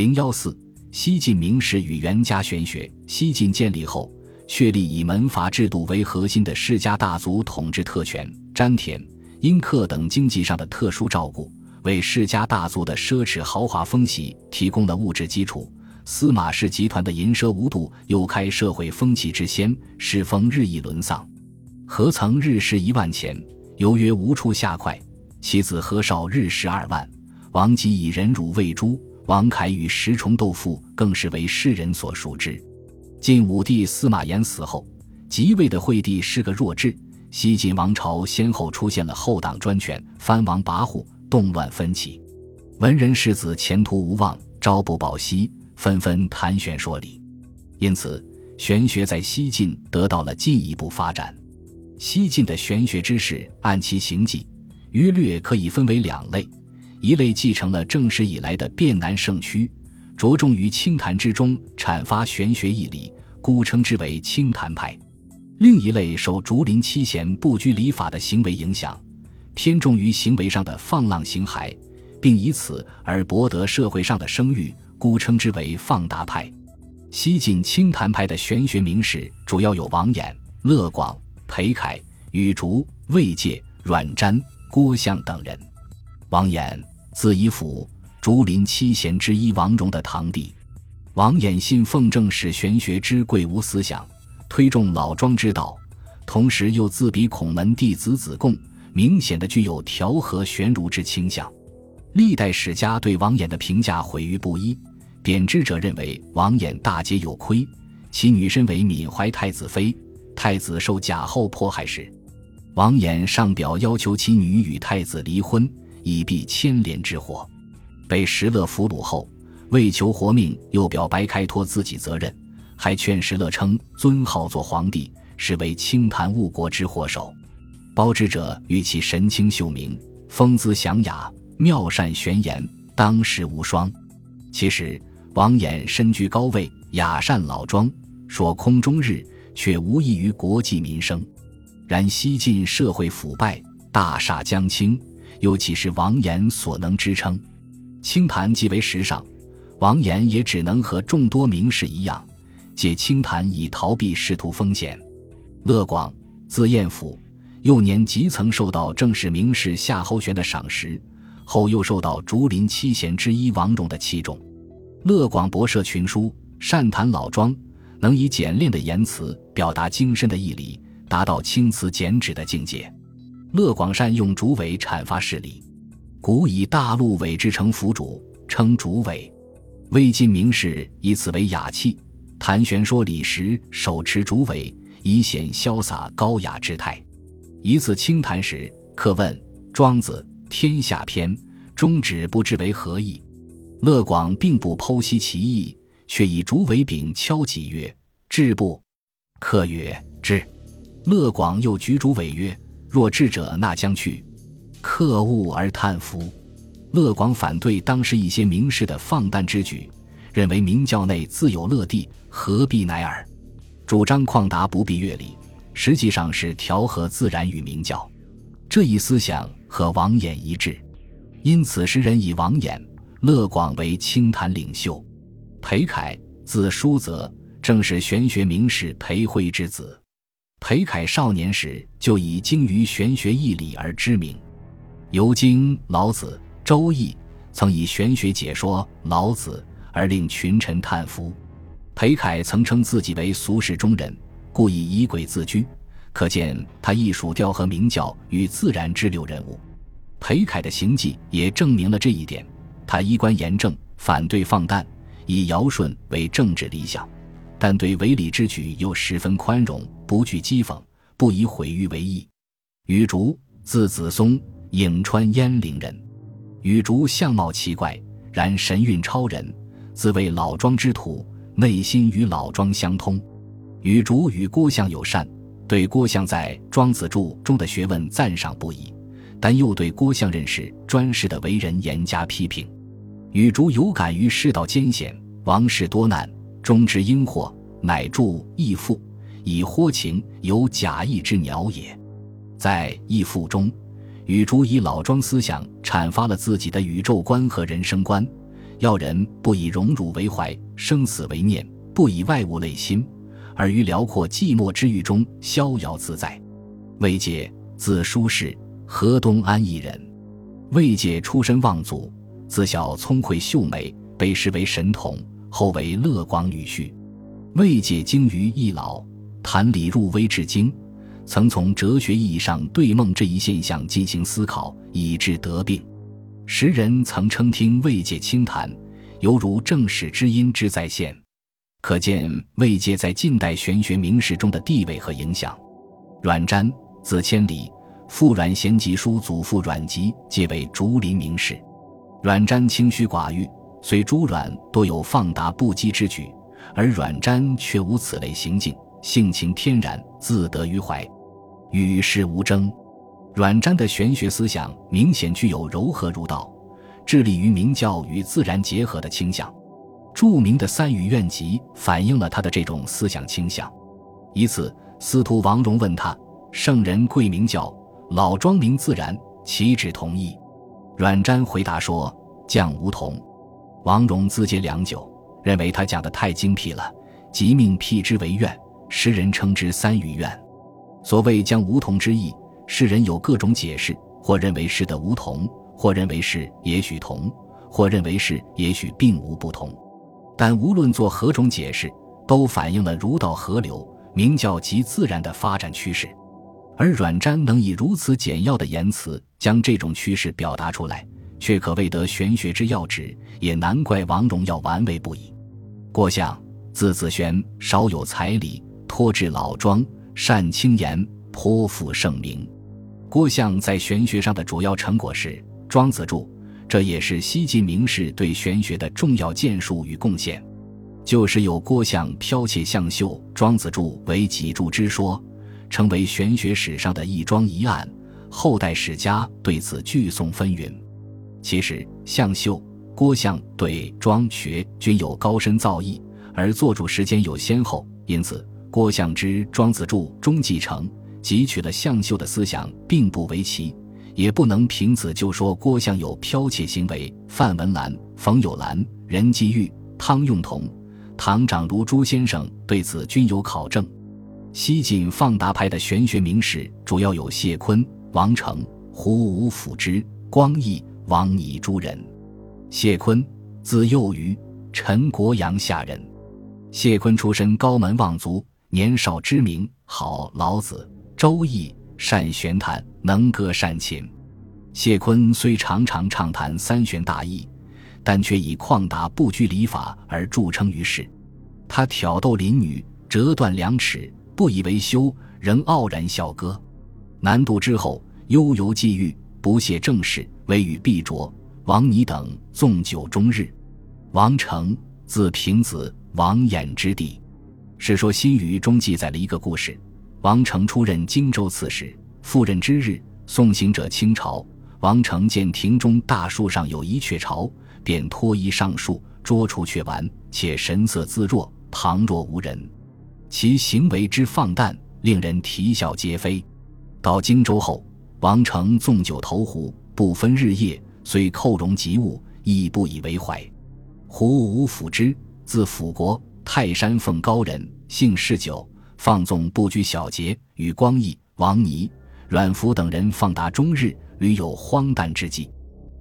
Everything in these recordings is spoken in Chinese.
零幺四，西晋名士与袁家玄学。西晋建立后，确立以门阀制度为核心的世家大族统治特权，詹田、殷克等经济上的特殊照顾，为世家大族的奢侈豪华风习提供了物质基础。司马氏集团的淫奢无度，又开社会风气之先，世风日益沦丧。何曾日食一万钱，犹曰无处下筷。其子何少日食二万，王吉以忍辱喂猪。王凯与十重斗富更是为世人所熟知。晋武帝司马炎死后，即位的惠帝是个弱智。西晋王朝先后出现了后党专权、藩王跋扈、动乱分歧，文人士子前途无望，朝不保夕，纷纷谈玄说理。因此，玄学在西晋得到了进一步发展。西晋的玄学知识，按其形迹，约略可以分为两类。一类继承了正史以来的汴南盛区，着重于清谈之中阐发玄学义理，故称之为清谈派；另一类受竹林七贤不拘礼法的行为影响，偏重于行为上的放浪形骸，并以此而博得社会上的声誉，故称之为放达派。西晋清谈派的玄学名士主要有王衍、乐广、裴楷、羽竹、魏介、阮瞻、郭象等人。王衍。字仪甫，竹林七贤之一王戎的堂弟。王衍信奉正史玄学之贵无思想，推重老庄之道，同时又自比孔门弟子子贡，明显的具有调和玄儒之倾向。历代史家对王衍的评价毁誉不一，贬之者认为王衍大节有亏，其女身为闵怀太子妃，太子受假后迫害时，王衍上表要求其女与太子离婚。以避牵连之祸，被石勒俘虏后，为求活命，又表白开脱自己责任，还劝石勒称尊号做皇帝，是为清谈误国之祸首。包之者与其神清秀明，风姿祥雅，妙善玄言，当世无双。其实王衍身居高位，雅善老庄，说空终日，却无益于国计民生。然西晋社会腐败，大厦将倾。又岂是王衍所能支撑？清谈即为时尚，王衍也只能和众多名士一样，借清谈以逃避仕途风险。乐广，字彦甫，幼年即曾受到正式名士夏侯玄的赏识，后又受到竹林七贤之一王戎的器重。乐广博涉群书，善谈老庄，能以简练的言辞表达精深的义理，达到青词简旨的境界。乐广善用竹尾阐发事理，古以大陆尾之成府主，称竹尾。魏晋名士以此为雅器，谈玄说理时手持竹尾，以显潇洒高雅之态。一次清谈时，客问《庄子·天下篇》中指不知为何意，乐广并不剖析其意，却以竹尾柄敲击曰：“至不？”客曰：“至。”乐广又举竹尾曰。若智者，那将去？克恶而叹服。乐广反对当时一些名士的放诞之举，认为明教内自有乐地，何必乃尔？主张旷达不必乐理，实际上是调和自然与明教。这一思想和王衍一致，因此时人以王衍、乐广为清谈领袖。裴楷，字叔泽，正是玄学名士裴慧之子。裴楷少年时就以精于玄学义理而知名，尤经老子、周易，曾以玄学解说老子而令群臣叹服。裴楷曾称自己为俗世中人，故以以鬼自居，可见他艺术调和明教与自然之流人物。裴楷的行迹也证明了这一点。他衣冠严正，反对放诞，以尧舜为政治理想。但对违礼之举又十分宽容，不惧讥讽，不以毁誉为意。羽竹，字子松，颍川鄢陵人。羽竹相貌奇怪，然神韵超人，自谓老庄之徒，内心与老庄相通。羽竹与郭象友善，对郭象在《庄子注》中的学问赞赏不已，但又对郭象认识专事的为人严加批评。羽竹有感于世道艰险，王室多难。终之因祸，乃著《义父》，以豁情有假意之鸟也。在《义父》中，禹竹以老庄思想阐发了自己的宇宙观和人生观，要人不以荣辱为怀，生死为念，不以外物累心，而于辽阔寂寞之域中逍遥自在。魏界，字叔氏，河东安邑人。魏界出身望族，自小聪慧秀美，被视为神童，后为乐广女婿。魏界精于易老，谈理入微至精，曾从哲学意义上对梦这一现象进行思考，以致得病。时人曾称听魏界清谈，犹如正史之音之再现，可见魏界在近代玄学名士中的地位和影响。阮瞻，字千里，父阮咸吉叔祖父阮籍皆为竹林名士。阮瞻清虚寡欲，虽朱阮多有放达不羁之举，而阮瞻却无此类行径，性情天然，自得于怀，与世无争。阮瞻的玄学思想明显具有柔和儒道、致力于明教与自然结合的倾向。著名的《三语院集》反映了他的这种思想倾向。一次，司徒王戎问他：“圣人贵明教，老庄明自然，岂止同意？”阮瞻回答说：“将无同。”王戎自嗟良久，认为他讲的太精辟了，即命辟之为怨，时人称之三语怨。所谓将梧桐之意。世人有各种解释，或认为是的梧桐，或认为是也许同，或认为是也许并无不同。但无论做何种解释，都反映了儒道合流、明教及自然的发展趋势。而阮瞻能以如此简要的言辞将这种趋势表达出来，却可谓得玄学之要旨，也难怪王戎要玩味不已。郭象，字子玄，少有才理，托至老庄，善清言，颇负盛名。郭象在玄学上的主要成果是《庄子注》，这也是西晋名士对玄学的重要建树与贡献。就是有郭象剽窃象秀《庄子注》为己注之说，成为玄学史上的一桩疑案。后代史家对此聚颂纷纭。其实，向秀、郭象对庄学均有高深造诣，而作主时间有先后，因此郭象之《庄子注》中继承。汲取了向秀的思想，并不为奇，也不能凭此就说郭象有剽窃行为。范文澜、冯友兰、任继玉、汤用彤、唐长如朱先生对此均有考证。西晋放达派的玄学名士主要有谢坤、王成、胡武甫之、光义、王拟诸人。谢坤，字幼瑜，陈国阳下人。谢坤出身高门望族，年少知名，好老子。周易善玄谈，能歌善琴。谢坤虽常常畅谈三玄大义，但却以旷达不拘礼法而著称于世。他挑逗邻女，折断两尺，不以为羞，仍傲然笑歌。南渡之后，悠游寄寓，不屑政事，唯与毕卓、王拟等纵酒终日。王成，字平子，王衍之弟。《世说新语》中记载了一个故事。王成出任荆州刺史，赴任之日，送行者倾巢。王成见庭中大树上有一雀巢，便脱衣上树，捉出雀丸，且神色自若，旁若无人。其行为之放诞，令人啼笑皆非。到荆州后，王成纵酒投壶，不分日夜，虽寇戎及物，亦不以为怀。胡无辅之，字辅国，泰山奉高人，姓嗜酒。放纵不拘小节，与光义、王尼、阮福等人放达终日，屡有荒诞之际。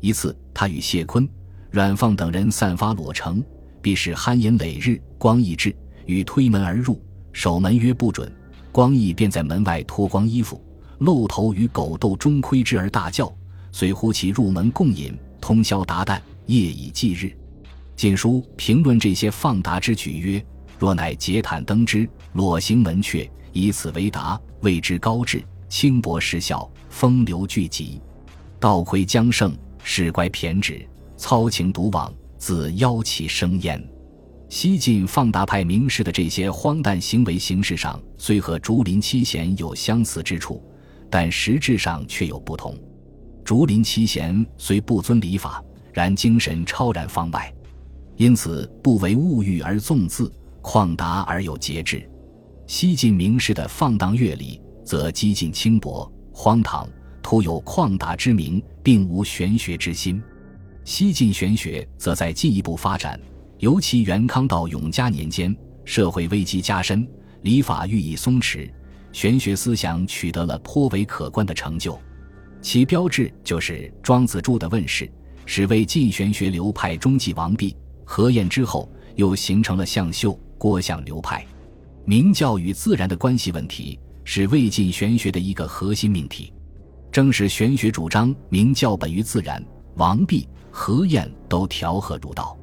一次，他与谢坤、阮放等人散发裸成，必是酣饮累日。光义至，欲推门而入，守门曰不准。光义便在门外脱光衣服，露头与狗斗中窥之而大叫，遂呼其入门共饮，通宵达旦，夜以继日。《晋书》评论这些放达之举曰。若乃结坦登之，裸行门阙，以此为达，谓之高志；轻薄失效，风流聚集，道魁将胜，事乖偏执，操情独往，自妖气生焉。西晋放达派名士的这些荒诞行为形式上，虽和竹林七贤有相似之处，但实质上却有不同。竹林七贤虽不遵礼法，然精神超然方外，因此不为物欲而纵自。旷达而有节制，西晋名士的放荡乐理则激进轻薄、荒唐，徒有旷达之名，并无玄学之心。西晋玄学则在进一步发展，尤其元康到永嘉年间，社会危机加深，礼法愈以松弛，玄学思想取得了颇为可观的成就。其标志就是庄子著的问世，使魏晋玄学流派中继王弼、何晏之后，又形成了向秀、郭象流派。明教与自然的关系问题是魏晋玄学的一个核心命题。正是玄学主张明教本于自然，王弼。何晏都调和儒道，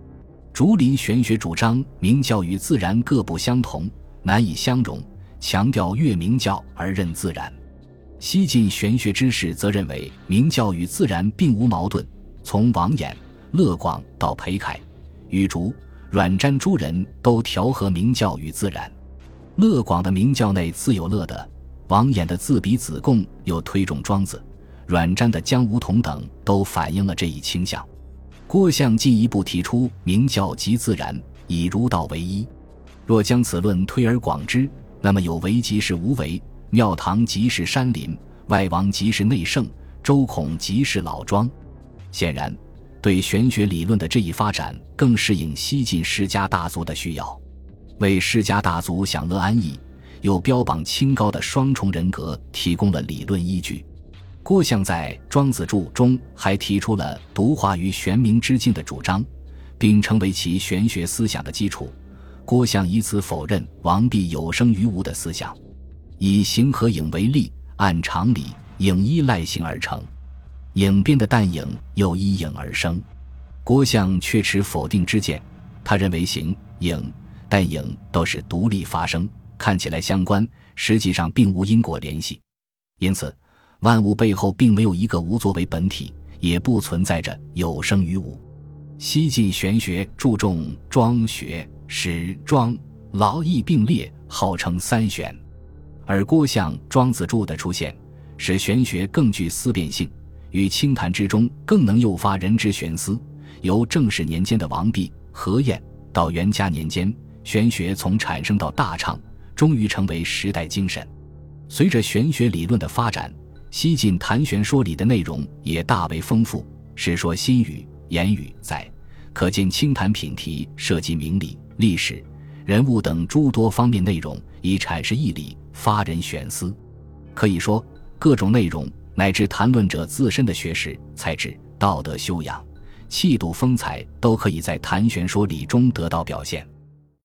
竹林玄学主张明教与自然各不相同，难以相容，强调越明教而任自然。西晋玄学之士则认为明教与自然并无矛盾。从王衍、乐广到裴楷、羽竹、阮瞻诸人都调和明教与自然。乐广的明教内自有乐的，王衍的自比子贡又推崇庄子，阮瞻的江梧桐等都反映了这一倾向。郭象进一步提出明教即自然，以儒道为一。若将此论推而广之，那么有为即是无为，庙堂即是山林，外王即是内圣，周孔即是老庄。显然，对玄学理论的这一发展，更适应西晋世家大族的需要，为世家大族享乐安逸又标榜清高的双重人格提供了理论依据。郭象在《庄子注》中还提出了独化于玄冥之境的主张，并成为其玄学思想的基础。郭象以此否认王弼有生于无的思想，以形和影为例，按常理，影依赖形而成，影边的淡影又依影而生。郭象却持否定之见，他认为形、影、淡影都是独立发生，看起来相关，实际上并无因果联系，因此。万物背后并没有一个无作为本体，也不存在着有生于无。西晋玄学注重庄学，使庄劳逸并列，号称三玄。而郭象《庄子注》的出现，使玄学更具思辨性，与清谈之中更能诱发人之玄思。由正始年间的王弼、何晏到元嘉年间，玄学从产生到大畅，终于成为时代精神。随着玄学理论的发展。西晋谈玄说理的内容也大为丰富，《史说新语》言语在，可见清谈品题涉及明理、历史、人物等诸多方面内容，以阐释义理，发人玄思。可以说，各种内容乃至谈论者自身的学识、才智、道德修养、气度、风采，都可以在谈玄说理中得到表现。